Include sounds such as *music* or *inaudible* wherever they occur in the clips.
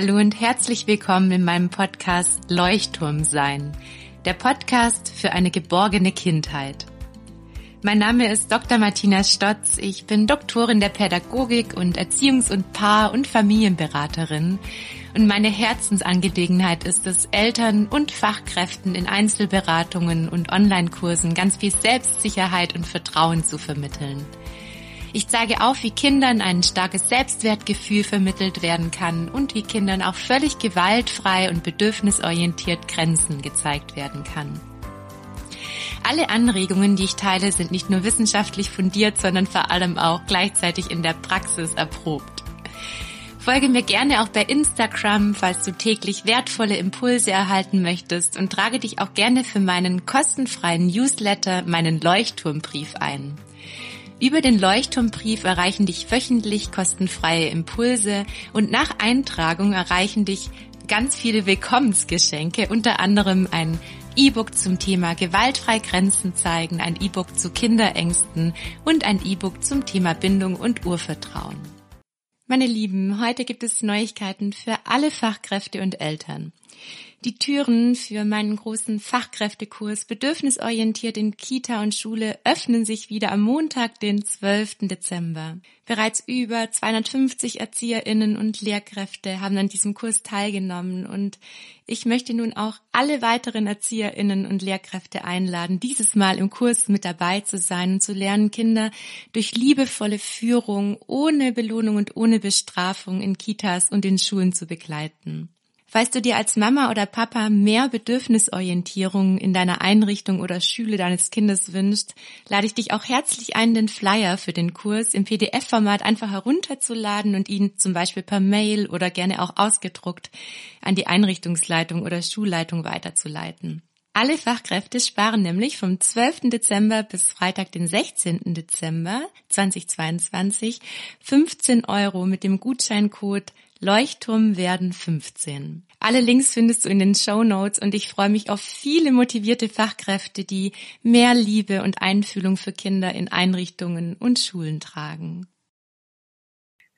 Hallo und herzlich willkommen in meinem Podcast Leuchtturm sein, der Podcast für eine geborgene Kindheit. Mein Name ist Dr. Martina Stotz. Ich bin Doktorin der Pädagogik und Erziehungs- und Paar- und Familienberaterin. Und meine Herzensangelegenheit ist es, Eltern und Fachkräften in Einzelberatungen und Online-Kursen ganz viel Selbstsicherheit und Vertrauen zu vermitteln. Ich zeige auf, wie Kindern ein starkes Selbstwertgefühl vermittelt werden kann und wie Kindern auch völlig gewaltfrei und bedürfnisorientiert Grenzen gezeigt werden kann. Alle Anregungen, die ich teile, sind nicht nur wissenschaftlich fundiert, sondern vor allem auch gleichzeitig in der Praxis erprobt. Folge mir gerne auch bei Instagram, falls du täglich wertvolle Impulse erhalten möchtest und trage dich auch gerne für meinen kostenfreien Newsletter, meinen Leuchtturmbrief ein. Über den Leuchtturmbrief erreichen dich wöchentlich kostenfreie Impulse und nach Eintragung erreichen dich ganz viele Willkommensgeschenke, unter anderem ein E-Book zum Thema gewaltfrei Grenzen zeigen, ein E-Book zu Kinderängsten und ein E-Book zum Thema Bindung und Urvertrauen. Meine Lieben, heute gibt es Neuigkeiten für alle Fachkräfte und Eltern. Die Türen für meinen großen Fachkräftekurs Bedürfnisorientiert in Kita und Schule öffnen sich wieder am Montag, den 12. Dezember. Bereits über 250 Erzieherinnen und Lehrkräfte haben an diesem Kurs teilgenommen und ich möchte nun auch alle weiteren Erzieherinnen und Lehrkräfte einladen, dieses Mal im Kurs mit dabei zu sein und zu lernen, Kinder durch liebevolle Führung ohne Belohnung und ohne Bestrafung in Kitas und in Schulen zu begleiten. Falls du dir als Mama oder Papa mehr Bedürfnisorientierung in deiner Einrichtung oder Schule deines Kindes wünschst, lade ich dich auch herzlich ein, den Flyer für den Kurs im PDF-Format einfach herunterzuladen und ihn zum Beispiel per Mail oder gerne auch ausgedruckt an die Einrichtungsleitung oder Schulleitung weiterzuleiten. Alle Fachkräfte sparen nämlich vom 12. Dezember bis Freitag, den 16. Dezember 2022 15 Euro mit dem Gutscheincode Leuchtturm werden 15. Alle Links findest du in den Show Notes und ich freue mich auf viele motivierte Fachkräfte, die mehr Liebe und Einfühlung für Kinder in Einrichtungen und Schulen tragen.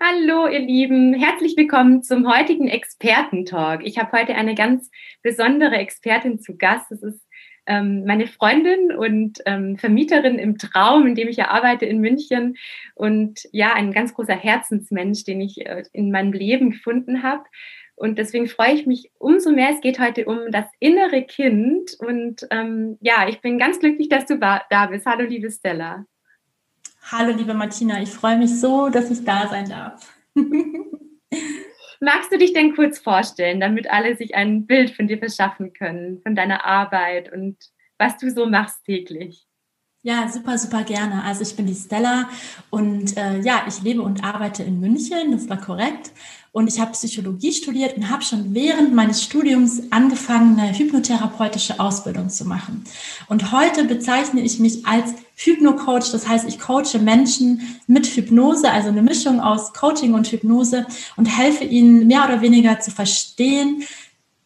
Hallo, ihr Lieben. Herzlich willkommen zum heutigen Expertentalk. Ich habe heute eine ganz besondere Expertin zu Gast. Es ist ähm, meine Freundin und ähm, Vermieterin im Traum, in dem ich ja arbeite in München und ja, ein ganz großer Herzensmensch, den ich äh, in meinem Leben gefunden habe. Und deswegen freue ich mich umso mehr. Es geht heute um das innere Kind. Und ähm, ja, ich bin ganz glücklich, dass du da bist. Hallo, liebe Stella. Hallo, liebe Martina. Ich freue mich so, dass ich da sein darf. *laughs* Magst du dich denn kurz vorstellen, damit alle sich ein Bild von dir verschaffen können, von deiner Arbeit und was du so machst täglich? Ja, super, super gerne. Also ich bin die Stella und äh, ja, ich lebe und arbeite in München, das war korrekt. Und ich habe Psychologie studiert und habe schon während meines Studiums angefangen, eine hypnotherapeutische Ausbildung zu machen. Und heute bezeichne ich mich als Hypno-Coach. Das heißt, ich coache Menschen mit Hypnose, also eine Mischung aus Coaching und Hypnose und helfe ihnen mehr oder weniger zu verstehen,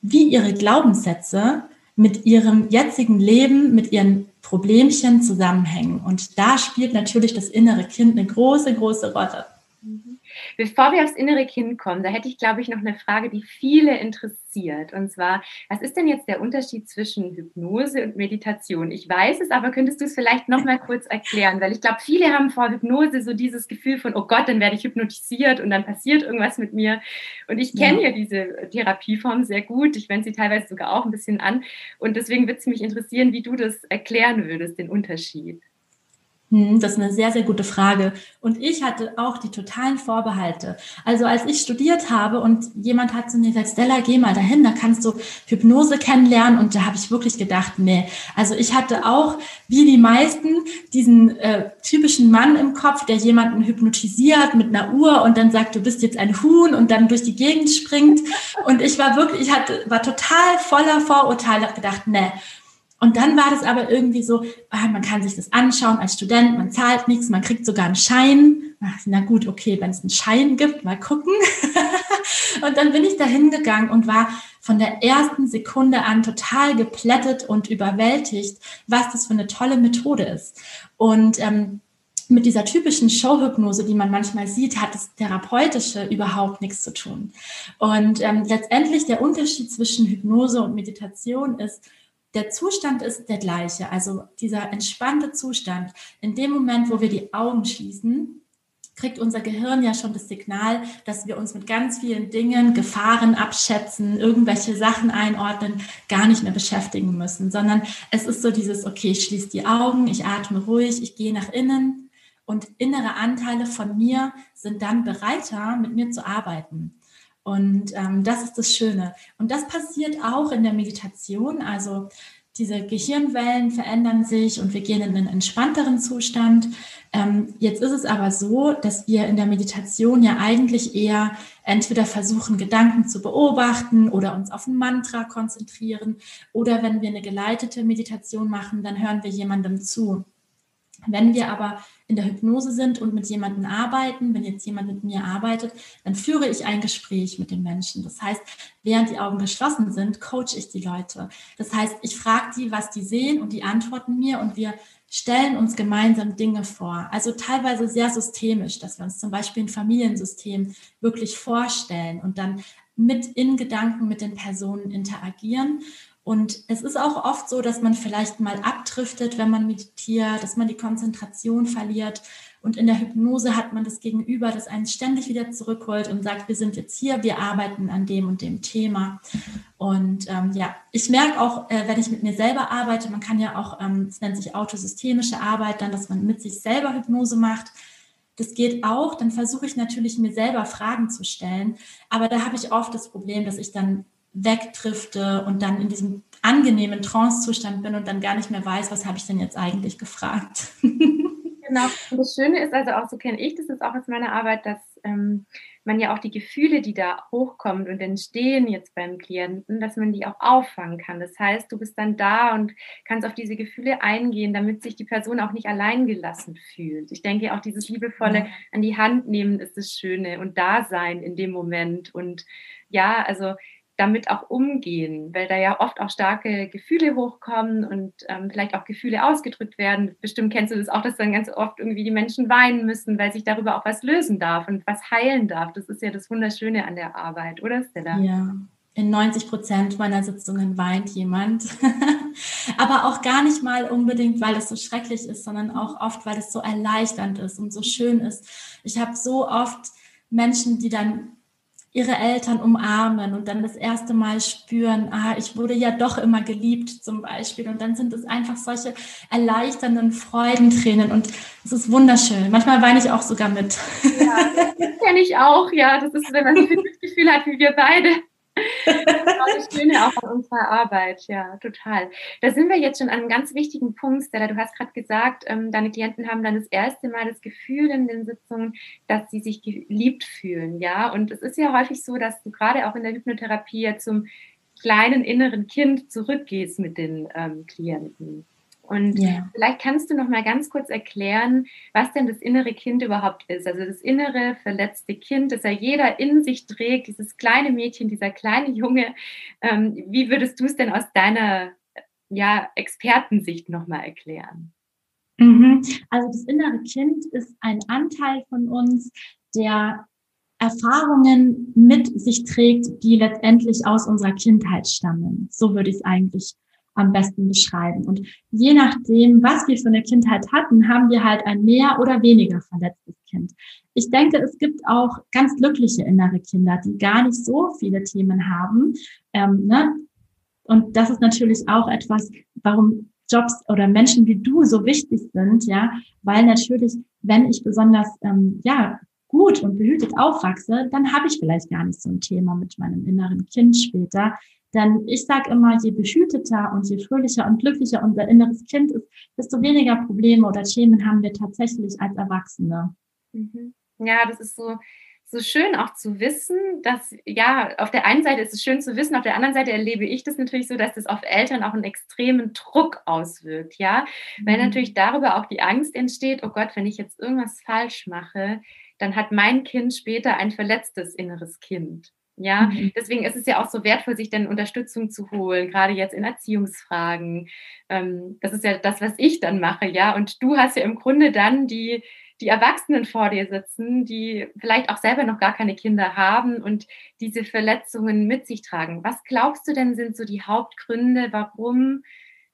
wie ihre Glaubenssätze mit ihrem jetzigen Leben, mit ihren Problemchen zusammenhängen. Und da spielt natürlich das innere Kind eine große, große Rolle. Bevor wir aufs innere Kind kommen, da hätte ich, glaube ich, noch eine Frage, die viele interessiert. Und zwar, was ist denn jetzt der Unterschied zwischen Hypnose und Meditation? Ich weiß es, aber könntest du es vielleicht noch mal kurz erklären? Weil ich glaube, viele haben vor Hypnose so dieses Gefühl von, oh Gott, dann werde ich hypnotisiert und dann passiert irgendwas mit mir. Und ich kenne ja. ja diese Therapieform sehr gut. Ich wende sie teilweise sogar auch ein bisschen an. Und deswegen würde es mich interessieren, wie du das erklären würdest, den Unterschied. Hm, das ist eine sehr, sehr gute Frage. Und ich hatte auch die totalen Vorbehalte. Also als ich studiert habe und jemand hat zu mir gesagt, Stella, geh mal dahin, da kannst du Hypnose kennenlernen. Und da habe ich wirklich gedacht, nee. Also ich hatte auch, wie die meisten, diesen äh, typischen Mann im Kopf, der jemanden hypnotisiert mit einer Uhr und dann sagt, du bist jetzt ein Huhn und dann durch die Gegend springt. Und ich war wirklich, ich hatte, war total voller Vorurteile, gedacht, nee und dann war das aber irgendwie so, ah, man kann sich das anschauen als Student, man zahlt nichts, man kriegt sogar einen Schein. Na gut, okay, wenn es einen Schein gibt, mal gucken. *laughs* und dann bin ich da hingegangen und war von der ersten Sekunde an total geplättet und überwältigt, was das für eine tolle Methode ist. Und ähm, mit dieser typischen Showhypnose, die man manchmal sieht, hat das Therapeutische überhaupt nichts zu tun. Und ähm, letztendlich der Unterschied zwischen Hypnose und Meditation ist, der Zustand ist der gleiche. Also dieser entspannte Zustand. In dem Moment, wo wir die Augen schließen, kriegt unser Gehirn ja schon das Signal, dass wir uns mit ganz vielen Dingen, Gefahren abschätzen, irgendwelche Sachen einordnen, gar nicht mehr beschäftigen müssen, sondern es ist so dieses, okay, ich schließe die Augen, ich atme ruhig, ich gehe nach innen und innere Anteile von mir sind dann bereiter, mit mir zu arbeiten. Und ähm, das ist das Schöne. Und das passiert auch in der Meditation. Also diese Gehirnwellen verändern sich und wir gehen in einen entspannteren Zustand. Ähm, jetzt ist es aber so, dass wir in der Meditation ja eigentlich eher entweder versuchen, Gedanken zu beobachten oder uns auf ein Mantra konzentrieren oder wenn wir eine geleitete Meditation machen, dann hören wir jemandem zu. Wenn wir aber in der Hypnose sind und mit jemandem arbeiten, wenn jetzt jemand mit mir arbeitet, dann führe ich ein Gespräch mit den Menschen. Das heißt, während die Augen geschlossen sind, coache ich die Leute. Das heißt, ich frage die, was die sehen und die antworten mir und wir stellen uns gemeinsam Dinge vor. Also teilweise sehr systemisch, dass wir uns zum Beispiel ein Familiensystem wirklich vorstellen und dann mit in Gedanken mit den Personen interagieren und es ist auch oft so, dass man vielleicht mal abdriftet, wenn man meditiert, dass man die Konzentration verliert. Und in der Hypnose hat man das Gegenüber, das einen ständig wieder zurückholt und sagt, wir sind jetzt hier, wir arbeiten an dem und dem Thema. Und ähm, ja, ich merke auch, äh, wenn ich mit mir selber arbeite, man kann ja auch, ähm, es nennt sich autosystemische Arbeit, dann, dass man mit sich selber Hypnose macht. Das geht auch, dann versuche ich natürlich mir selber Fragen zu stellen. Aber da habe ich oft das Problem, dass ich dann wegdrifte und dann in diesem angenehmen Trance-Zustand bin und dann gar nicht mehr weiß, was habe ich denn jetzt eigentlich gefragt. *laughs* genau. Und das Schöne ist also auch, so kenne ich das ist auch aus meiner Arbeit, dass ähm, man ja auch die Gefühle, die da hochkommen und entstehen jetzt beim Klienten, dass man die auch auffangen kann. Das heißt, du bist dann da und kannst auf diese Gefühle eingehen, damit sich die Person auch nicht allein gelassen fühlt. Ich denke auch dieses liebevolle an die Hand nehmen ist das Schöne und da sein in dem Moment und ja, also damit auch umgehen, weil da ja oft auch starke Gefühle hochkommen und ähm, vielleicht auch Gefühle ausgedrückt werden. Bestimmt kennst du das auch, dass dann ganz oft irgendwie die Menschen weinen müssen, weil sich darüber auch was lösen darf und was heilen darf. Das ist ja das Wunderschöne an der Arbeit, oder Stella? Ja. In 90 Prozent meiner Sitzungen weint jemand. *laughs* Aber auch gar nicht mal unbedingt, weil es so schrecklich ist, sondern auch oft, weil es so erleichternd ist und so schön ist. Ich habe so oft Menschen, die dann ihre Eltern umarmen und dann das erste Mal spüren, ah, ich wurde ja doch immer geliebt zum Beispiel. Und dann sind es einfach solche erleichternden Freudentränen und es ist wunderschön. Manchmal weine ich auch sogar mit. Ja, das kenne ich auch, ja. Das ist, wenn man das Gefühl hat, wie wir beide. Das Schöne auch an unserer Arbeit, ja, total. Da sind wir jetzt schon an einem ganz wichtigen Punkt, Stella. Du hast gerade gesagt, ähm, deine Klienten haben dann das erste Mal das Gefühl in den Sitzungen, dass sie sich geliebt fühlen, ja. Und es ist ja häufig so, dass du gerade auch in der Hypnotherapie ja zum kleinen inneren Kind zurückgehst mit den ähm, Klienten. Und ja. vielleicht kannst du noch mal ganz kurz erklären, was denn das innere Kind überhaupt ist. Also das innere verletzte Kind, das ja jeder in sich trägt, dieses kleine Mädchen, dieser kleine Junge. Ähm, wie würdest du es denn aus deiner ja, Expertensicht noch mal erklären? Mhm. Also das innere Kind ist ein Anteil von uns, der Erfahrungen mit sich trägt, die letztendlich aus unserer Kindheit stammen. So würde ich es eigentlich am besten beschreiben. Und je nachdem, was wir für eine Kindheit hatten, haben wir halt ein mehr oder weniger verletztes Kind. Ich denke, es gibt auch ganz glückliche innere Kinder, die gar nicht so viele Themen haben. Ähm, ne? Und das ist natürlich auch etwas, warum Jobs oder Menschen wie du so wichtig sind, ja, weil natürlich, wenn ich besonders ähm, ja gut und behütet aufwachse, dann habe ich vielleicht gar nicht so ein Thema mit meinem inneren Kind später. Denn ich sage immer, je behüteter und je fröhlicher und glücklicher unser inneres Kind ist, desto weniger Probleme oder Themen haben wir tatsächlich als Erwachsene. Mhm. Ja, das ist so, so schön auch zu wissen, dass, ja, auf der einen Seite ist es schön zu wissen, auf der anderen Seite erlebe ich das natürlich so, dass das auf Eltern auch einen extremen Druck auswirkt, ja, mhm. weil natürlich darüber auch die Angst entsteht, oh Gott, wenn ich jetzt irgendwas falsch mache, dann hat mein Kind später ein verletztes inneres Kind. Ja, mhm. deswegen ist es ja auch so wertvoll, sich dann Unterstützung zu holen, gerade jetzt in Erziehungsfragen. Ähm, das ist ja das, was ich dann mache, ja. Und du hast ja im Grunde dann die, die Erwachsenen vor dir sitzen, die vielleicht auch selber noch gar keine Kinder haben und diese Verletzungen mit sich tragen. Was glaubst du denn sind so die Hauptgründe, warum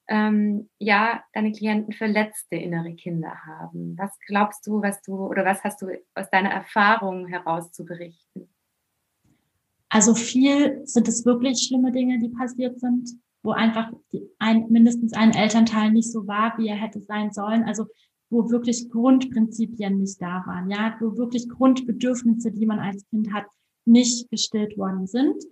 ähm, ja deine Klienten verletzte innere Kinder haben? Was glaubst du, was du oder was hast du aus deiner Erfahrung heraus zu berichten? Also viel sind es wirklich schlimme Dinge, die passiert sind, wo einfach ein, mindestens ein Elternteil nicht so war, wie er hätte sein sollen. Also wo wirklich Grundprinzipien nicht da waren, ja, wo wirklich Grundbedürfnisse, die man als Kind hat, nicht gestillt worden sind.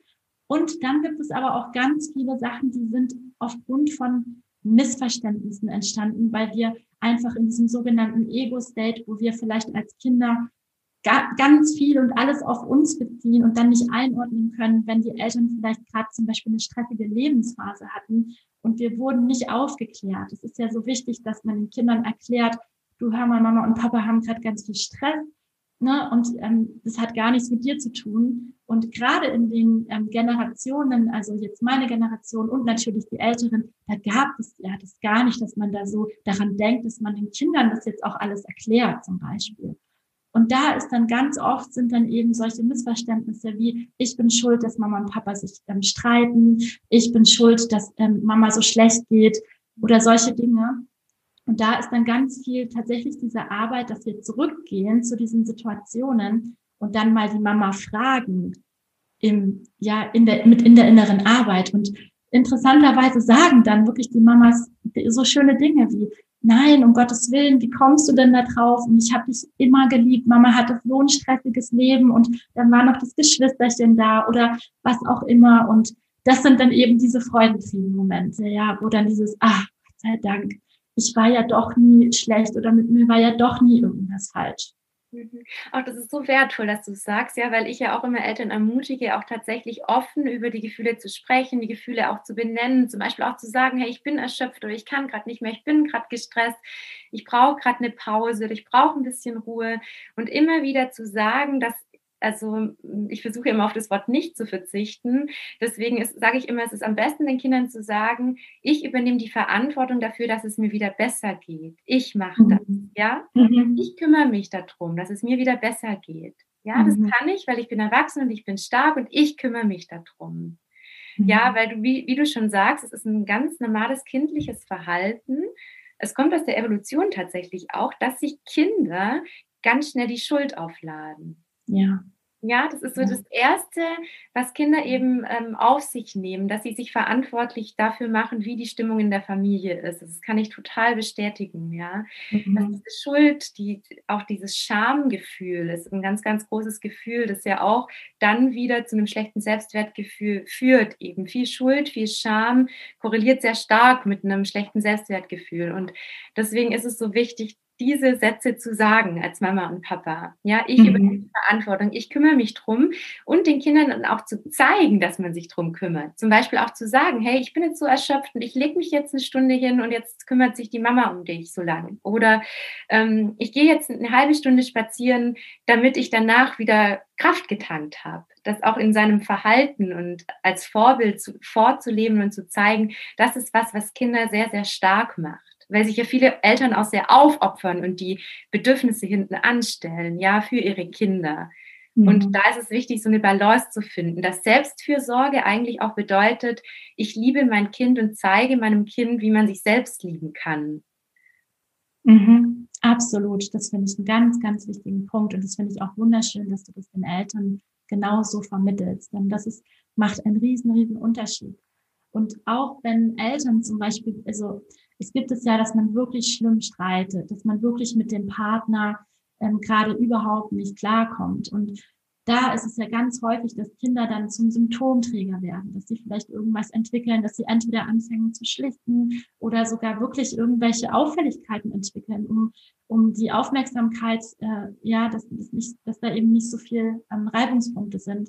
Und dann gibt es aber auch ganz viele Sachen, die sind aufgrund von Missverständnissen entstanden, weil wir einfach in diesem sogenannten Ego-State, wo wir vielleicht als Kinder ganz viel und alles auf uns beziehen und dann nicht einordnen können, wenn die Eltern vielleicht gerade zum Beispiel eine stressige Lebensphase hatten und wir wurden nicht aufgeklärt. Es ist ja so wichtig, dass man den Kindern erklärt, du hör mal, Mama und Papa haben gerade ganz viel Stress ne? und ähm, das hat gar nichts mit dir zu tun. Und gerade in den ähm, Generationen, also jetzt meine Generation und natürlich die Älteren, da gab es ja das gar nicht, dass man da so daran denkt, dass man den Kindern das jetzt auch alles erklärt zum Beispiel. Und da ist dann ganz oft sind dann eben solche Missverständnisse wie, ich bin schuld, dass Mama und Papa sich ähm, streiten, ich bin schuld, dass ähm, Mama so schlecht geht oder solche Dinge. Und da ist dann ganz viel tatsächlich diese Arbeit, dass wir zurückgehen zu diesen Situationen und dann mal die Mama fragen, im, ja, in der, mit in der inneren Arbeit. Und interessanterweise sagen dann wirklich die Mamas so schöne Dinge wie, nein, um Gottes Willen, wie kommst du denn da drauf? Und ich habe dich immer geliebt. Mama hatte so ein stressiges Leben und dann war noch das Geschwisterchen da oder was auch immer. Und das sind dann eben diese freudentrieben Momente, ja, wo dann dieses, ah, sei Dank, ich war ja doch nie schlecht oder mit mir war ja doch nie irgendwas falsch. Mhm. Auch das ist so wertvoll, dass du es sagst, ja, weil ich ja auch immer Eltern ermutige, auch tatsächlich offen über die Gefühle zu sprechen, die Gefühle auch zu benennen, zum Beispiel auch zu sagen, hey, ich bin erschöpft oder ich kann gerade nicht mehr, ich bin gerade gestresst, ich brauche gerade eine Pause oder ich brauche ein bisschen Ruhe und immer wieder zu sagen, dass also ich versuche immer auf das Wort nicht zu verzichten. Deswegen sage ich immer, es ist am besten den Kindern zu sagen, ich übernehme die Verantwortung dafür, dass es mir wieder besser geht. Ich mache das, mhm. ja. Mhm. Ich kümmere mich darum, dass es mir wieder besser geht. Ja, das mhm. kann ich, weil ich bin erwachsen und ich bin stark und ich kümmere mich darum. Ja, mhm. weil du, wie, wie du schon sagst, es ist ein ganz normales kindliches Verhalten. Es kommt aus der Evolution tatsächlich auch, dass sich Kinder ganz schnell die Schuld aufladen. Ja. Ja, das ist so das Erste, was Kinder eben ähm, auf sich nehmen, dass sie sich verantwortlich dafür machen, wie die Stimmung in der Familie ist. Das kann ich total bestätigen, ja. Mhm. Dass diese Schuld, die, auch dieses Schamgefühl ist ein ganz, ganz großes Gefühl, das ja auch dann wieder zu einem schlechten Selbstwertgefühl führt. Eben viel Schuld, viel Scham korreliert sehr stark mit einem schlechten Selbstwertgefühl. Und deswegen ist es so wichtig, diese Sätze zu sagen als Mama und Papa. Ja, ich mhm. übernehme die Verantwortung, ich kümmere mich drum und den Kindern dann auch zu zeigen, dass man sich drum kümmert. Zum Beispiel auch zu sagen, hey, ich bin jetzt so erschöpft und ich lege mich jetzt eine Stunde hin und jetzt kümmert sich die Mama um dich so lange. Oder ähm, ich gehe jetzt eine halbe Stunde spazieren, damit ich danach wieder Kraft getankt habe. Das auch in seinem Verhalten und als Vorbild zu, vorzuleben und zu zeigen, das ist was, was Kinder sehr, sehr stark macht weil sich ja viele Eltern auch sehr aufopfern und die Bedürfnisse hinten anstellen, ja, für ihre Kinder. Mhm. Und da ist es wichtig, so eine Balance zu finden, dass Selbstfürsorge eigentlich auch bedeutet, ich liebe mein Kind und zeige meinem Kind, wie man sich selbst lieben kann. Mhm. Absolut, das finde ich einen ganz, ganz wichtigen Punkt und das finde ich auch wunderschön, dass du das den Eltern genauso vermittelst, denn das ist, macht einen riesen, riesen Unterschied. Und auch wenn Eltern zum Beispiel, also es gibt es ja, dass man wirklich schlimm streitet, dass man wirklich mit dem Partner ähm, gerade überhaupt nicht klarkommt. Und da ist es ja ganz häufig, dass Kinder dann zum Symptomträger werden, dass sie vielleicht irgendwas entwickeln, dass sie entweder anfangen zu schlichten oder sogar wirklich irgendwelche Auffälligkeiten entwickeln, um, um die Aufmerksamkeit, äh, ja, dass, dass, nicht, dass da eben nicht so viel ähm, Reibungspunkte sind.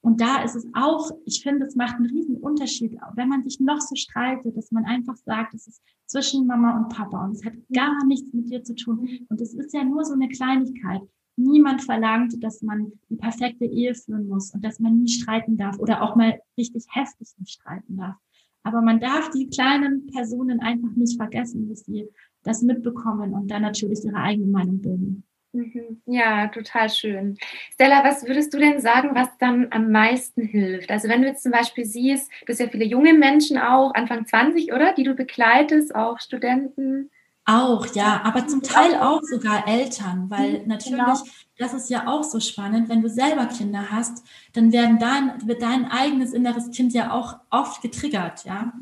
Und da ist es auch, ich finde, es macht einen riesen Unterschied, wenn man sich noch so streitet, dass man einfach sagt, es ist zwischen Mama und Papa und es hat gar nichts mit dir zu tun. Und es ist ja nur so eine Kleinigkeit. niemand verlangt, dass man die perfekte Ehe führen muss und dass man nie streiten darf oder auch mal richtig heftig nicht streiten darf. Aber man darf die kleinen Personen einfach nicht vergessen, dass sie das mitbekommen und dann natürlich ihre eigene Meinung bilden. Mhm. Ja, total schön. Stella, was würdest du denn sagen, was dann am meisten hilft? Also wenn du jetzt zum Beispiel siehst, du hast ja viele junge Menschen auch, Anfang 20, oder? Die du begleitest, auch Studenten. Auch, ja, aber zum Teil auch sogar Eltern, weil mhm, natürlich, genau. das ist ja auch so spannend, wenn du selber Kinder hast, dann werden dein, wird dein eigenes inneres Kind ja auch oft getriggert, ja.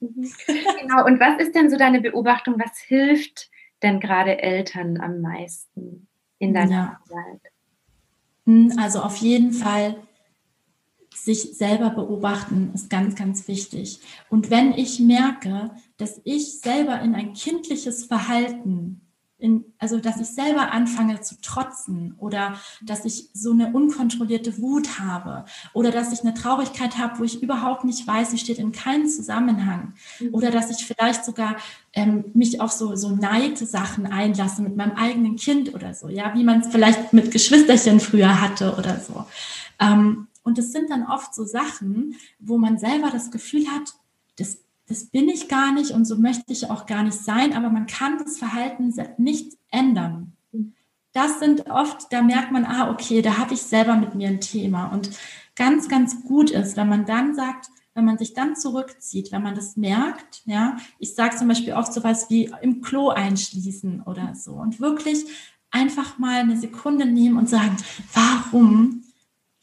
Mhm. *laughs* Genau, und was ist denn so deine Beobachtung, was hilft denn gerade Eltern am meisten in deiner ja. Arbeit? Hm, also auf jeden Fall sich selber beobachten ist ganz, ganz wichtig. Und wenn ich merke, dass ich selber in ein kindliches Verhalten in, also dass ich selber anfange zu trotzen oder dass ich so eine unkontrollierte Wut habe oder dass ich eine Traurigkeit habe, wo ich überhaupt nicht weiß, sie steht in keinem Zusammenhang mhm. oder dass ich vielleicht sogar ähm, mich auf so, so Neidsachen einlasse mit meinem eigenen Kind oder so, ja, wie man es vielleicht mit Geschwisterchen früher hatte oder so. Ähm, und es sind dann oft so Sachen, wo man selber das Gefühl hat, das das bin ich gar nicht und so möchte ich auch gar nicht sein, aber man kann das Verhalten nicht ändern. Das sind oft, da merkt man, ah, okay, da habe ich selber mit mir ein Thema. Und ganz, ganz gut ist, wenn man dann sagt, wenn man sich dann zurückzieht, wenn man das merkt, ja, ich sage zum Beispiel oft sowas wie im Klo einschließen oder so und wirklich einfach mal eine Sekunde nehmen und sagen, warum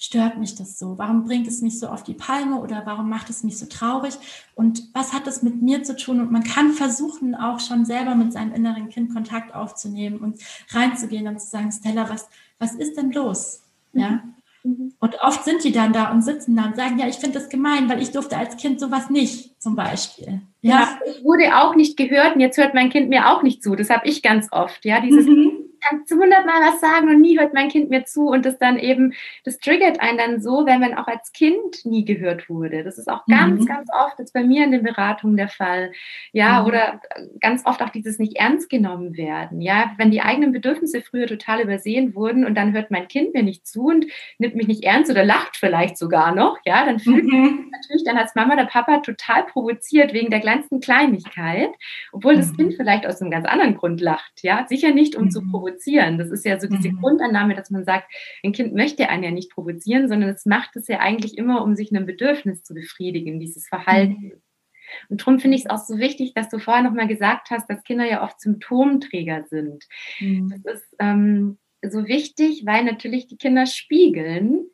stört mich das so? Warum bringt es mich so auf die Palme oder warum macht es mich so traurig? Und was hat das mit mir zu tun? Und man kann versuchen, auch schon selber mit seinem inneren Kind Kontakt aufzunehmen und reinzugehen und zu sagen, Stella, was, was ist denn los? Ja. Mhm. Und oft sind die dann da und sitzen da und sagen, ja, ich finde das gemein, weil ich durfte als Kind sowas nicht, zum Beispiel. Ja, ja ich wurde auch nicht gehört und jetzt hört mein Kind mir auch nicht zu. Das habe ich ganz oft. Ja, dieses, mhm kannst du hundertmal was sagen und nie hört mein Kind mir zu und das dann eben, das triggert einen dann so, wenn man auch als Kind nie gehört wurde. Das ist auch ganz, mhm. ganz oft jetzt bei mir in den Beratungen der Fall. Ja, mhm. oder ganz oft auch dieses nicht ernst genommen werden. Ja, wenn die eigenen Bedürfnisse früher total übersehen wurden und dann hört mein Kind mir nicht zu und nimmt mich nicht ernst oder lacht vielleicht sogar noch, ja, dann fühlt mhm. natürlich dann als Mama der Papa total provoziert wegen der kleinsten Kleinigkeit, obwohl das mhm. Kind vielleicht aus einem ganz anderen Grund lacht. Ja, sicher nicht, um zu mhm. provozieren provozieren. Das ist ja so diese mhm. Grundannahme, dass man sagt, ein Kind möchte einen ja nicht provozieren, sondern es macht es ja eigentlich immer, um sich ein Bedürfnis zu befriedigen, dieses Verhalten. Mhm. Und darum finde ich es auch so wichtig, dass du vorher nochmal gesagt hast, dass Kinder ja oft Symptomträger sind. Mhm. Das ist ähm, so wichtig, weil natürlich die Kinder spiegeln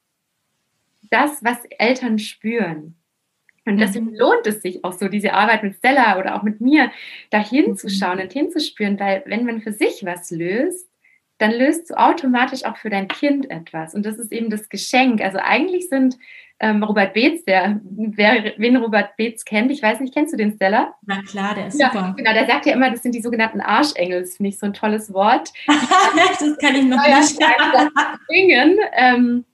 das, was Eltern spüren. Und deswegen mhm. lohnt es sich auch so, diese Arbeit mit Stella oder auch mit mir, da hinzuschauen mhm. und hinzuspüren, weil wenn man für sich was löst, dann löst du automatisch auch für dein Kind etwas. Und das ist eben das Geschenk. Also eigentlich sind ähm, Robert Beetz, der, wer, wen Robert Beetz kennt, ich weiß nicht, kennst du den Stella? Na klar, der ist ja, super. Genau, der sagt ja immer, das sind die sogenannten Arschengel. Finde ich so ein tolles Wort. *laughs* das kann ich noch nicht. Bringen, ähm,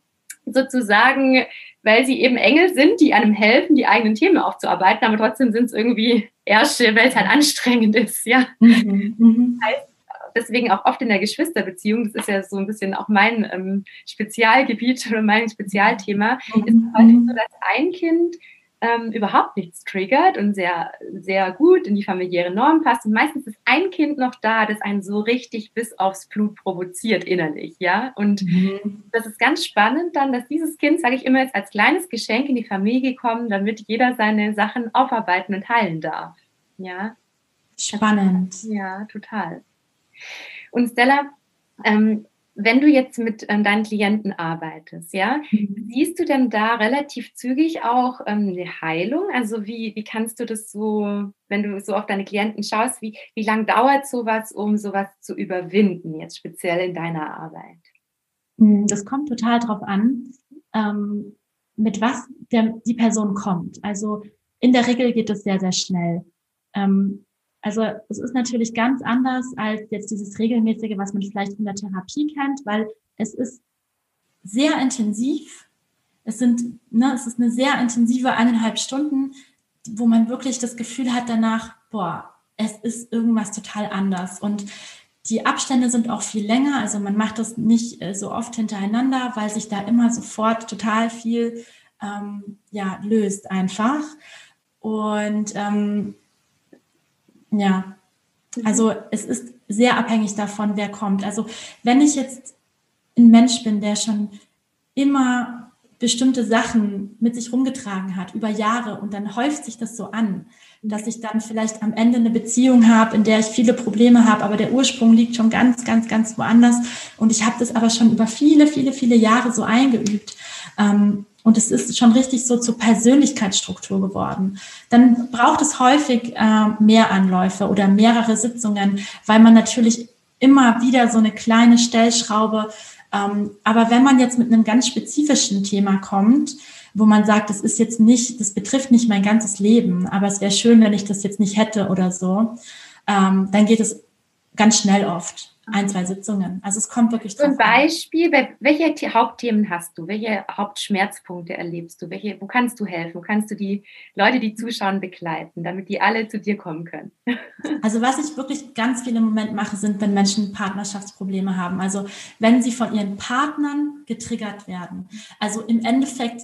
sozusagen, weil sie eben Engel sind, die einem helfen, die eigenen Themen aufzuarbeiten, aber trotzdem sind es irgendwie Ärsche, weil es halt anstrengend ist, ja. Mhm, mhm. Das heißt, deswegen auch oft in der Geschwisterbeziehung, das ist ja so ein bisschen auch mein ähm, Spezialgebiet oder mein Spezialthema, mhm. ist es häufig so, dass ein Kind ähm, überhaupt nichts triggert und sehr, sehr gut in die familiäre Norm passt. Und meistens ist ein Kind noch da, das einen so richtig bis aufs Blut provoziert innerlich, ja. Und mhm. das ist ganz spannend dann, dass dieses Kind, sage ich immer, jetzt als kleines Geschenk in die Familie kommt, damit jeder seine Sachen aufarbeiten und heilen darf. Ja. Spannend. Ja, total. Und Stella, ähm, wenn du jetzt mit ähm, deinen Klienten arbeitest, ja, mhm. siehst du denn da relativ zügig auch ähm, eine Heilung? Also wie, wie kannst du das so, wenn du so auf deine Klienten schaust, wie, wie lang dauert sowas, um sowas zu überwinden, jetzt speziell in deiner Arbeit? Hm, das kommt total drauf an, ähm, mit was der, die Person kommt. Also in der Regel geht es sehr, sehr schnell. Ähm, also es ist natürlich ganz anders als jetzt dieses regelmäßige, was man vielleicht von der Therapie kennt, weil es ist sehr intensiv. Es sind, ne, es ist eine sehr intensive eineinhalb Stunden, wo man wirklich das Gefühl hat danach, boah, es ist irgendwas total anders. Und Die Abstände sind auch viel länger, also man macht das nicht äh, so oft hintereinander, weil sich da immer sofort total viel ähm, ja, löst einfach. Und ähm, ja, mhm. also es ist sehr abhängig davon, wer kommt. Also wenn ich jetzt ein Mensch bin, der schon immer bestimmte Sachen mit sich rumgetragen hat über Jahre und dann häuft sich das so an, dass ich dann vielleicht am Ende eine Beziehung habe, in der ich viele Probleme habe, aber der Ursprung liegt schon ganz, ganz, ganz woanders und ich habe das aber schon über viele, viele, viele Jahre so eingeübt. Ähm, und es ist schon richtig so zur Persönlichkeitsstruktur geworden. Dann braucht es häufig äh, mehr Anläufe oder mehrere Sitzungen, weil man natürlich immer wieder so eine kleine Stellschraube aber wenn man jetzt mit einem ganz spezifischen Thema kommt, wo man sagt, das ist jetzt nicht, das betrifft nicht mein ganzes Leben, aber es wäre schön, wenn ich das jetzt nicht hätte oder so, ähm, dann geht es ganz schnell oft ein, zwei Sitzungen. Also es kommt wirklich Zum Beispiel, welche Hauptthemen hast du? Welche Hauptschmerzpunkte erlebst du? Welche, wo kannst du helfen? Wo kannst du die Leute, die zuschauen, begleiten, damit die alle zu dir kommen können? *laughs* Also was ich wirklich ganz viel im Moment mache, sind, wenn Menschen Partnerschaftsprobleme haben. Also wenn sie von ihren Partnern getriggert werden. Also im Endeffekt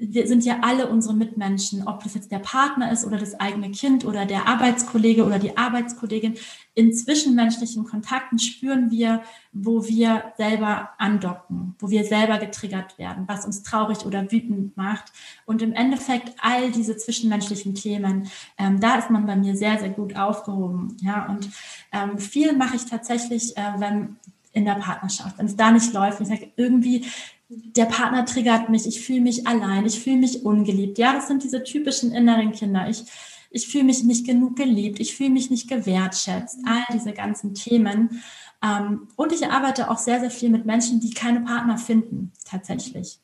sind ja alle unsere Mitmenschen, ob das jetzt der Partner ist oder das eigene Kind oder der Arbeitskollege oder die Arbeitskollegin. In zwischenmenschlichen Kontakten spüren wir, wo wir selber andocken, wo wir selber getriggert werden, was uns traurig oder wütend macht. Und im Endeffekt all diese zwischenmenschlichen Themen, ähm, da ist man bei mir sehr, sehr gut aufgehoben. Ja, und ähm, viel mache ich tatsächlich, äh, wenn in der Partnerschaft, wenn es da nicht läuft. Ich sage, irgendwie der Partner triggert mich, ich fühle mich allein, ich fühle mich ungeliebt. Ja, das sind diese typischen inneren Kinder. Ich, ich fühle mich nicht genug geliebt, ich fühle mich nicht gewertschätzt, all diese ganzen Themen. Ähm, und ich arbeite auch sehr, sehr viel mit Menschen, die keine Partner finden, tatsächlich.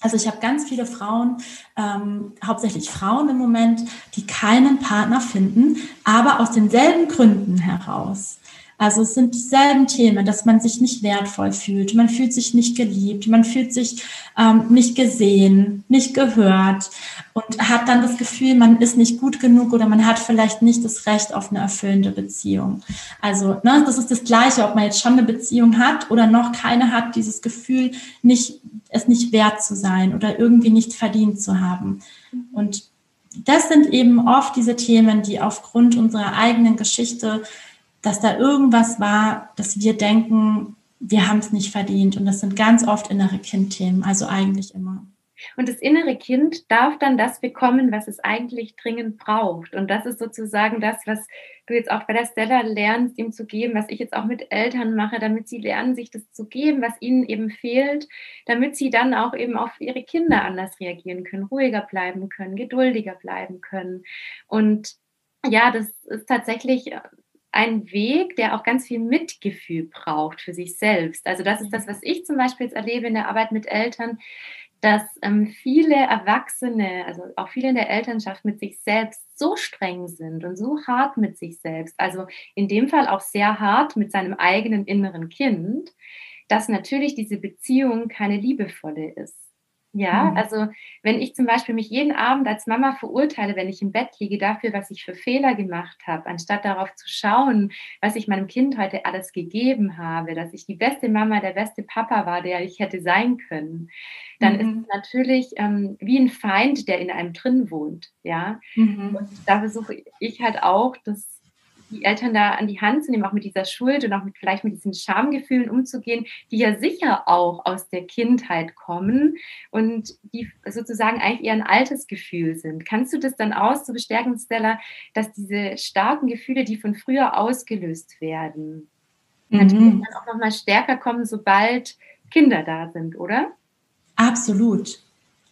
Also ich habe ganz viele Frauen, ähm, hauptsächlich Frauen im Moment, die keinen Partner finden, aber aus denselben Gründen heraus. Also es sind dieselben Themen, dass man sich nicht wertvoll fühlt, man fühlt sich nicht geliebt, man fühlt sich ähm, nicht gesehen, nicht gehört und hat dann das Gefühl, man ist nicht gut genug oder man hat vielleicht nicht das Recht auf eine erfüllende Beziehung. Also ne, das ist das Gleiche, ob man jetzt schon eine Beziehung hat oder noch keine hat, dieses Gefühl, nicht, es nicht wert zu sein oder irgendwie nicht verdient zu haben. Und das sind eben oft diese Themen, die aufgrund unserer eigenen Geschichte dass da irgendwas war, dass wir denken, wir haben es nicht verdient. Und das sind ganz oft innere Kindthemen, also eigentlich immer. Und das innere Kind darf dann das bekommen, was es eigentlich dringend braucht. Und das ist sozusagen das, was du jetzt auch bei der Stella lernst, ihm zu geben, was ich jetzt auch mit Eltern mache, damit sie lernen, sich das zu geben, was ihnen eben fehlt, damit sie dann auch eben auf ihre Kinder anders reagieren können, ruhiger bleiben können, geduldiger bleiben können. Und ja, das ist tatsächlich ein Weg, der auch ganz viel Mitgefühl braucht für sich selbst. Also das ist das, was ich zum Beispiel jetzt erlebe in der Arbeit mit Eltern, dass ähm, viele Erwachsene, also auch viele in der Elternschaft mit sich selbst so streng sind und so hart mit sich selbst, also in dem Fall auch sehr hart mit seinem eigenen inneren Kind, dass natürlich diese Beziehung keine liebevolle ist. Ja, mhm. also wenn ich zum Beispiel mich jeden Abend als Mama verurteile, wenn ich im Bett liege, dafür, was ich für Fehler gemacht habe, anstatt darauf zu schauen, was ich meinem Kind heute alles gegeben habe, dass ich die beste Mama, der beste Papa war, der ich hätte sein können, dann mhm. ist es natürlich ähm, wie ein Feind, der in einem drin wohnt. Ja, mhm. und da versuche ich halt auch, das die Eltern da an die Hand zu nehmen, auch mit dieser Schuld und auch mit, vielleicht mit diesen Schamgefühlen umzugehen, die ja sicher auch aus der Kindheit kommen und die sozusagen eigentlich eher ein altes Gefühl sind. Kannst du das dann aus zu bestärken, Stella, dass diese starken Gefühle, die von früher ausgelöst werden, mhm. natürlich dann auch nochmal stärker kommen, sobald Kinder da sind, oder? Absolut.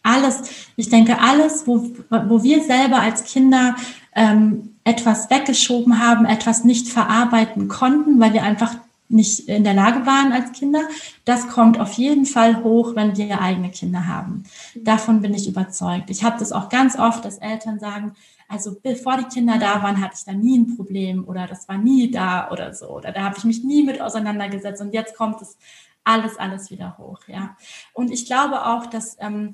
Alles, ich denke, alles, wo, wo wir selber als Kinder ähm, etwas weggeschoben haben, etwas nicht verarbeiten konnten, weil wir einfach nicht in der Lage waren als Kinder. Das kommt auf jeden Fall hoch, wenn wir eigene Kinder haben. Davon bin ich überzeugt. Ich habe das auch ganz oft, dass Eltern sagen, also bevor die Kinder da waren, hatte ich da nie ein Problem oder das war nie da oder so oder da habe ich mich nie mit auseinandergesetzt und jetzt kommt es alles, alles wieder hoch, ja. Und ich glaube auch, dass ähm,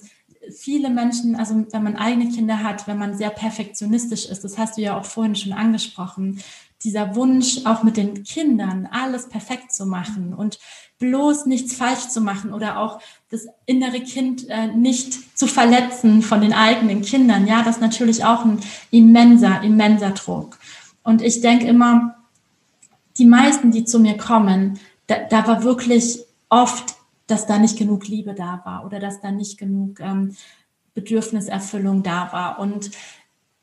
viele Menschen, also wenn man eigene Kinder hat, wenn man sehr perfektionistisch ist, das hast du ja auch vorhin schon angesprochen, dieser Wunsch, auch mit den Kindern alles perfekt zu machen und bloß nichts falsch zu machen oder auch das innere Kind äh, nicht zu verletzen von den eigenen Kindern. Ja, das ist natürlich auch ein immenser, immenser Druck. Und ich denke immer, die meisten, die zu mir kommen, da, da war wirklich oft, dass da nicht genug Liebe da war oder dass da nicht genug ähm, Bedürfniserfüllung da war. Und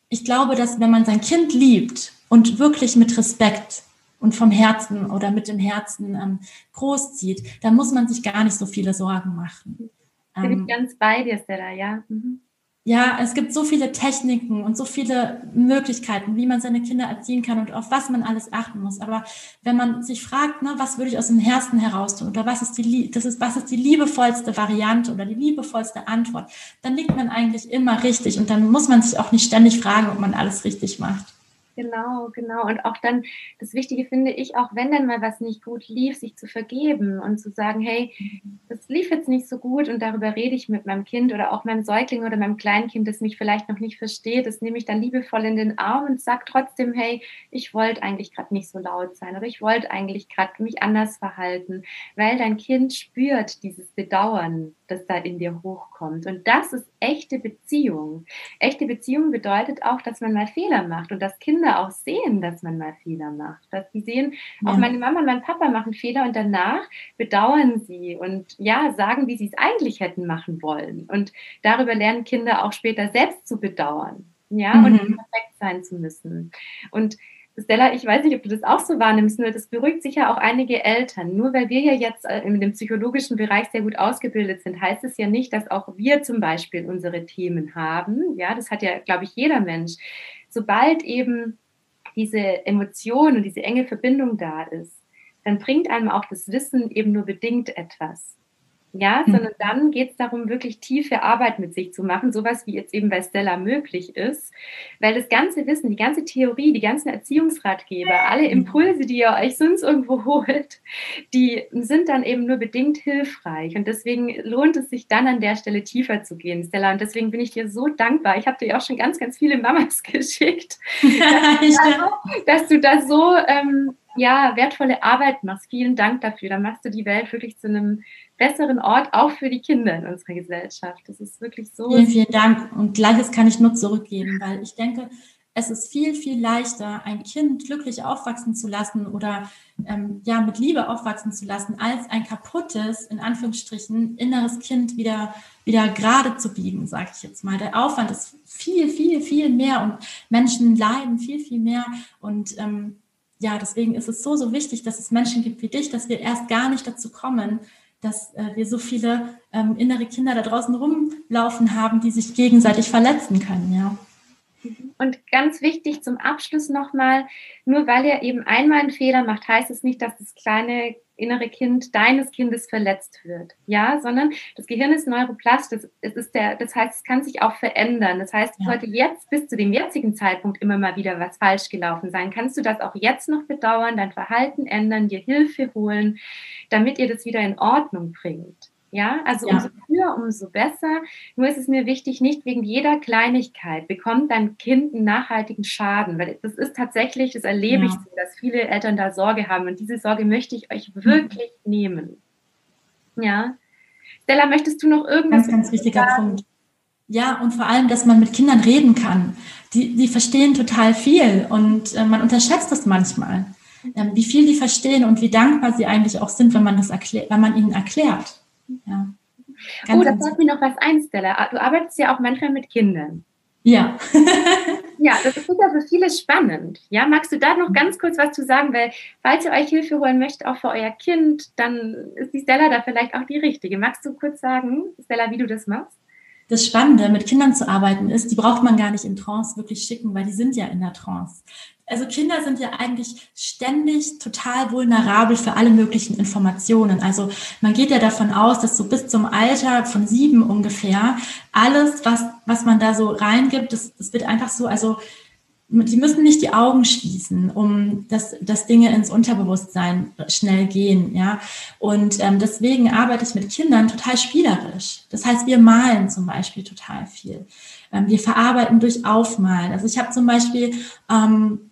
ich glaube, dass wenn man sein Kind liebt und wirklich mit Respekt und vom Herzen oder mit dem Herzen ähm, großzieht, dann muss man sich gar nicht so viele Sorgen machen. Bin ähm, ich ganz bei dir, Stella, ja. Mhm. Ja, es gibt so viele Techniken und so viele Möglichkeiten, wie man seine Kinder erziehen kann und auf was man alles achten muss. Aber wenn man sich fragt, ne, was würde ich aus dem Herzen heraus tun oder was ist die, das ist, was ist die liebevollste Variante oder die liebevollste Antwort, dann liegt man eigentlich immer richtig und dann muss man sich auch nicht ständig fragen, ob man alles richtig macht. Genau, genau. Und auch dann, das Wichtige finde ich, auch wenn dann mal was nicht gut lief, sich zu vergeben und zu sagen, hey, das lief jetzt nicht so gut und darüber rede ich mit meinem Kind oder auch meinem Säugling oder meinem Kleinkind, das mich vielleicht noch nicht versteht, das nehme ich dann liebevoll in den Arm und sage trotzdem, hey, ich wollte eigentlich gerade nicht so laut sein oder ich wollte eigentlich gerade mich anders verhalten, weil dein Kind spürt dieses Bedauern das da in dir hochkommt. Und das ist echte Beziehung. Echte Beziehung bedeutet auch, dass man mal Fehler macht und dass Kinder auch sehen, dass man mal Fehler macht. Dass sie sehen, ja. auch meine Mama und mein Papa machen Fehler und danach bedauern sie und ja, sagen, wie sie es eigentlich hätten machen wollen. Und darüber lernen Kinder auch später selbst zu bedauern. Ja, mhm. und perfekt sein zu müssen. Und Stella, ich weiß nicht, ob du das auch so wahrnimmst, nur das beruhigt sicher auch einige Eltern. Nur weil wir ja jetzt äh, in dem psychologischen Bereich sehr gut ausgebildet sind, heißt es ja nicht, dass auch wir zum Beispiel unsere Themen haben. Ja, das hat ja, glaube ich, jeder Mensch. Sobald eben diese Emotion und diese enge Verbindung da ist, dann bringt einem auch das Wissen eben nur bedingt etwas ja, hm. sondern dann geht es darum, wirklich tiefe Arbeit mit sich zu machen, sowas wie jetzt eben bei Stella möglich ist, weil das ganze Wissen, die ganze Theorie, die ganzen Erziehungsratgeber, alle. Impulse, die ihr euch sonst irgendwo *laughs* holt, die sind dann eben nur bedingt hilfreich und deswegen lohnt es sich dann an der Stelle tiefer zu gehen, Stella, und deswegen bin ich dir so dankbar. Ich habe dir auch schon ganz, ganz viele Mamas *laughs* geschickt, dass, *laughs* dass du da so ähm, ja, wertvolle Arbeit machst. Vielen Dank dafür. Da machst du die Welt wirklich zu einem besseren Ort, auch für die Kinder in unserer Gesellschaft. Das ist wirklich so. Vielen, vielen Dank. Und Gleiches kann ich nur zurückgeben, weil ich denke, es ist viel, viel leichter, ein Kind glücklich aufwachsen zu lassen oder ähm, ja mit Liebe aufwachsen zu lassen, als ein kaputtes, in Anführungsstrichen, inneres Kind wieder, wieder gerade zu biegen, sage ich jetzt mal. Der Aufwand ist viel, viel, viel mehr und Menschen leiden viel, viel mehr. Und ähm, ja, deswegen ist es so, so wichtig, dass es Menschen gibt wie dich, dass wir erst gar nicht dazu kommen, dass äh, wir so viele ähm, innere Kinder da draußen rumlaufen haben, die sich gegenseitig verletzen können, ja. Und ganz wichtig zum Abschluss nochmal, nur weil ihr eben einmal einen Fehler macht, heißt es nicht, dass das kleine innere Kind deines Kindes verletzt wird. Ja, sondern das Gehirn ist neuroplastisch. Es ist der, das heißt, es kann sich auch verändern. Das heißt, ja. sollte jetzt bis zu dem jetzigen Zeitpunkt immer mal wieder was falsch gelaufen sein, kannst du das auch jetzt noch bedauern, dein Verhalten ändern, dir Hilfe holen, damit ihr das wieder in Ordnung bringt. Ja, also ja. umso früher, umso besser. Nur ist es mir wichtig, nicht wegen jeder Kleinigkeit bekommt dein Kind einen nachhaltigen Schaden, weil das ist tatsächlich, das erlebe ja. ich so, dass viele Eltern da Sorge haben und diese Sorge möchte ich euch wirklich mhm. nehmen. Ja. Stella, möchtest du noch irgendwas? Ganz, ganz wichtiger sagen? Punkt. Ja, und vor allem, dass man mit Kindern reden kann. Die, die verstehen total viel und äh, man unterschätzt das manchmal, äh, wie viel die verstehen und wie dankbar sie eigentlich auch sind, wenn man das erklärt, wenn man ihnen erklärt. Ja. oh, da fällt mir noch was ein, Stella. Ah, du arbeitest ja auch manchmal mit Kindern. Ja. *laughs* ja, das ist ja für viele spannend. Ja, magst du da noch ganz kurz was zu sagen? Weil, falls ihr euch Hilfe holen möchtet, auch für euer Kind, dann ist die Stella da vielleicht auch die richtige. Magst du kurz sagen, Stella, wie du das machst? das Spannende, mit Kindern zu arbeiten, ist, die braucht man gar nicht in Trance wirklich schicken, weil die sind ja in der Trance. Also Kinder sind ja eigentlich ständig total vulnerabel für alle möglichen Informationen. Also man geht ja davon aus, dass so bis zum Alter von sieben ungefähr alles, was, was man da so reingibt, das, das wird einfach so, also die müssen nicht die Augen schließen, um dass, dass Dinge ins Unterbewusstsein schnell gehen, ja. Und ähm, deswegen arbeite ich mit Kindern total spielerisch. Das heißt, wir malen zum Beispiel total viel. Ähm, wir verarbeiten durch Aufmalen. Also ich habe zum Beispiel ähm,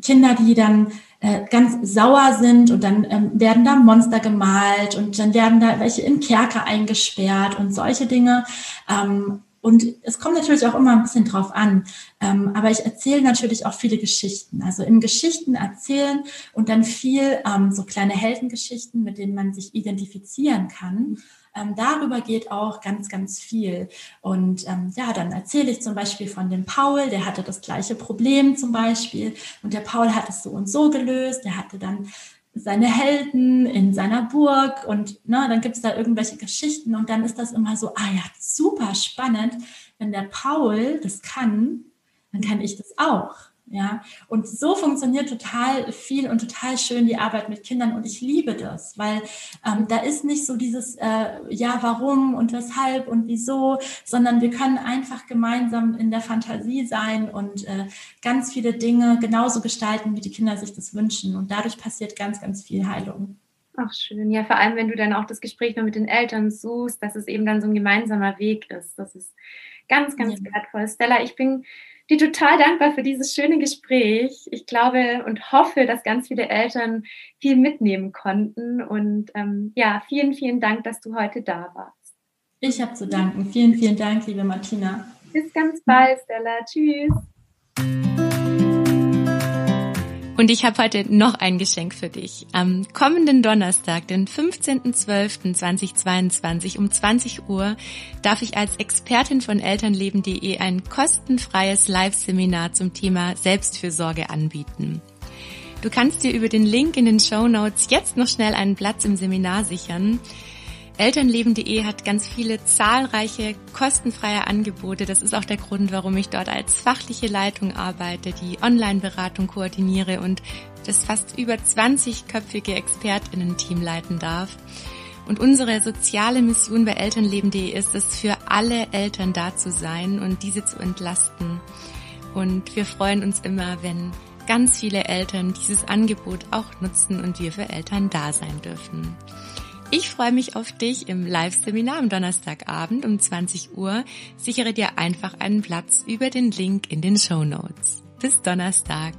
Kinder, die dann äh, ganz sauer sind und dann ähm, werden da Monster gemalt und dann werden da welche in Kerker eingesperrt und solche Dinge. Ähm, und es kommt natürlich auch immer ein bisschen drauf an. Ähm, aber ich erzähle natürlich auch viele Geschichten. Also im Geschichten erzählen und dann viel ähm, so kleine Heldengeschichten, mit denen man sich identifizieren kann. Ähm, darüber geht auch ganz, ganz viel. Und ähm, ja, dann erzähle ich zum Beispiel von dem Paul, der hatte das gleiche Problem zum Beispiel. Und der Paul hat es so und so gelöst. Der hatte dann seine Helden in seiner Burg und ne, dann gibt es da irgendwelche Geschichten und dann ist das immer so, ah ja, super spannend. Wenn der Paul das kann, dann kann ich das auch. Ja, und so funktioniert total viel und total schön die Arbeit mit Kindern und ich liebe das, weil ähm, da ist nicht so dieses äh, Ja, warum und weshalb und wieso, sondern wir können einfach gemeinsam in der Fantasie sein und äh, ganz viele Dinge genauso gestalten, wie die Kinder sich das wünschen und dadurch passiert ganz, ganz viel Heilung. Ach schön, ja, vor allem wenn du dann auch das Gespräch noch mit den Eltern suchst, dass es eben dann so ein gemeinsamer Weg ist. Das ist ganz, ganz ja. wertvoll. Stella, ich bin dir total dankbar für dieses schöne Gespräch. Ich glaube und hoffe, dass ganz viele Eltern viel mitnehmen konnten. Und ähm, ja, vielen, vielen Dank, dass du heute da warst. Ich habe zu danken. Vielen, vielen Dank, liebe Martina. Bis ganz bald, Stella. Tschüss. Und ich habe heute noch ein Geschenk für dich. Am kommenden Donnerstag, den 15.12.2022 um 20 Uhr, darf ich als Expertin von Elternleben.de ein kostenfreies Live-Seminar zum Thema Selbstfürsorge anbieten. Du kannst dir über den Link in den Show Notes jetzt noch schnell einen Platz im Seminar sichern. Elternleben.de hat ganz viele zahlreiche kostenfreie Angebote. Das ist auch der Grund, warum ich dort als fachliche Leitung arbeite, die Online-Beratung koordiniere und das fast über 20-köpfige Expertinnen-Team leiten darf. Und unsere soziale Mission bei Elternleben.de ist es, für alle Eltern da zu sein und diese zu entlasten. Und wir freuen uns immer, wenn ganz viele Eltern dieses Angebot auch nutzen und wir für Eltern da sein dürfen. Ich freue mich auf dich im Live-Seminar am Donnerstagabend um 20 Uhr. Sichere dir einfach einen Platz über den Link in den Show Notes. Bis Donnerstag.